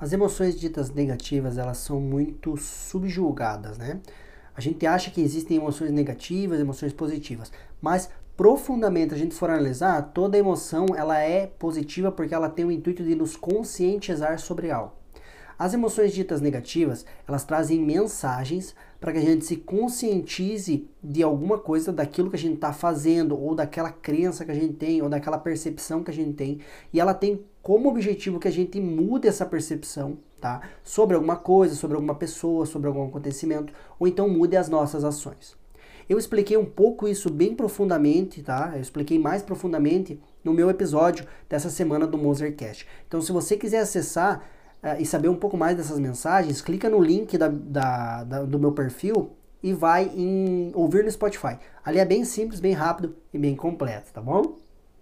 As emoções ditas negativas, elas são muito subjugadas, né? A gente acha que existem emoções negativas, emoções positivas, mas profundamente a gente for analisar, toda emoção ela é positiva porque ela tem o intuito de nos conscientizar sobre algo. As emoções ditas negativas, elas trazem mensagens para que a gente se conscientize de alguma coisa daquilo que a gente está fazendo, ou daquela crença que a gente tem, ou daquela percepção que a gente tem, e ela tem como objetivo que a gente mude essa percepção, tá? Sobre alguma coisa, sobre alguma pessoa, sobre algum acontecimento, ou então mude as nossas ações. Eu expliquei um pouco isso bem profundamente, tá? Eu expliquei mais profundamente no meu episódio dessa semana do Mozercast. Então, se você quiser acessar, uh, e saber um pouco mais dessas mensagens, clica no link da, da, da, do meu perfil e vai em ouvir no Spotify. Ali é bem simples, bem rápido e bem completo, tá bom?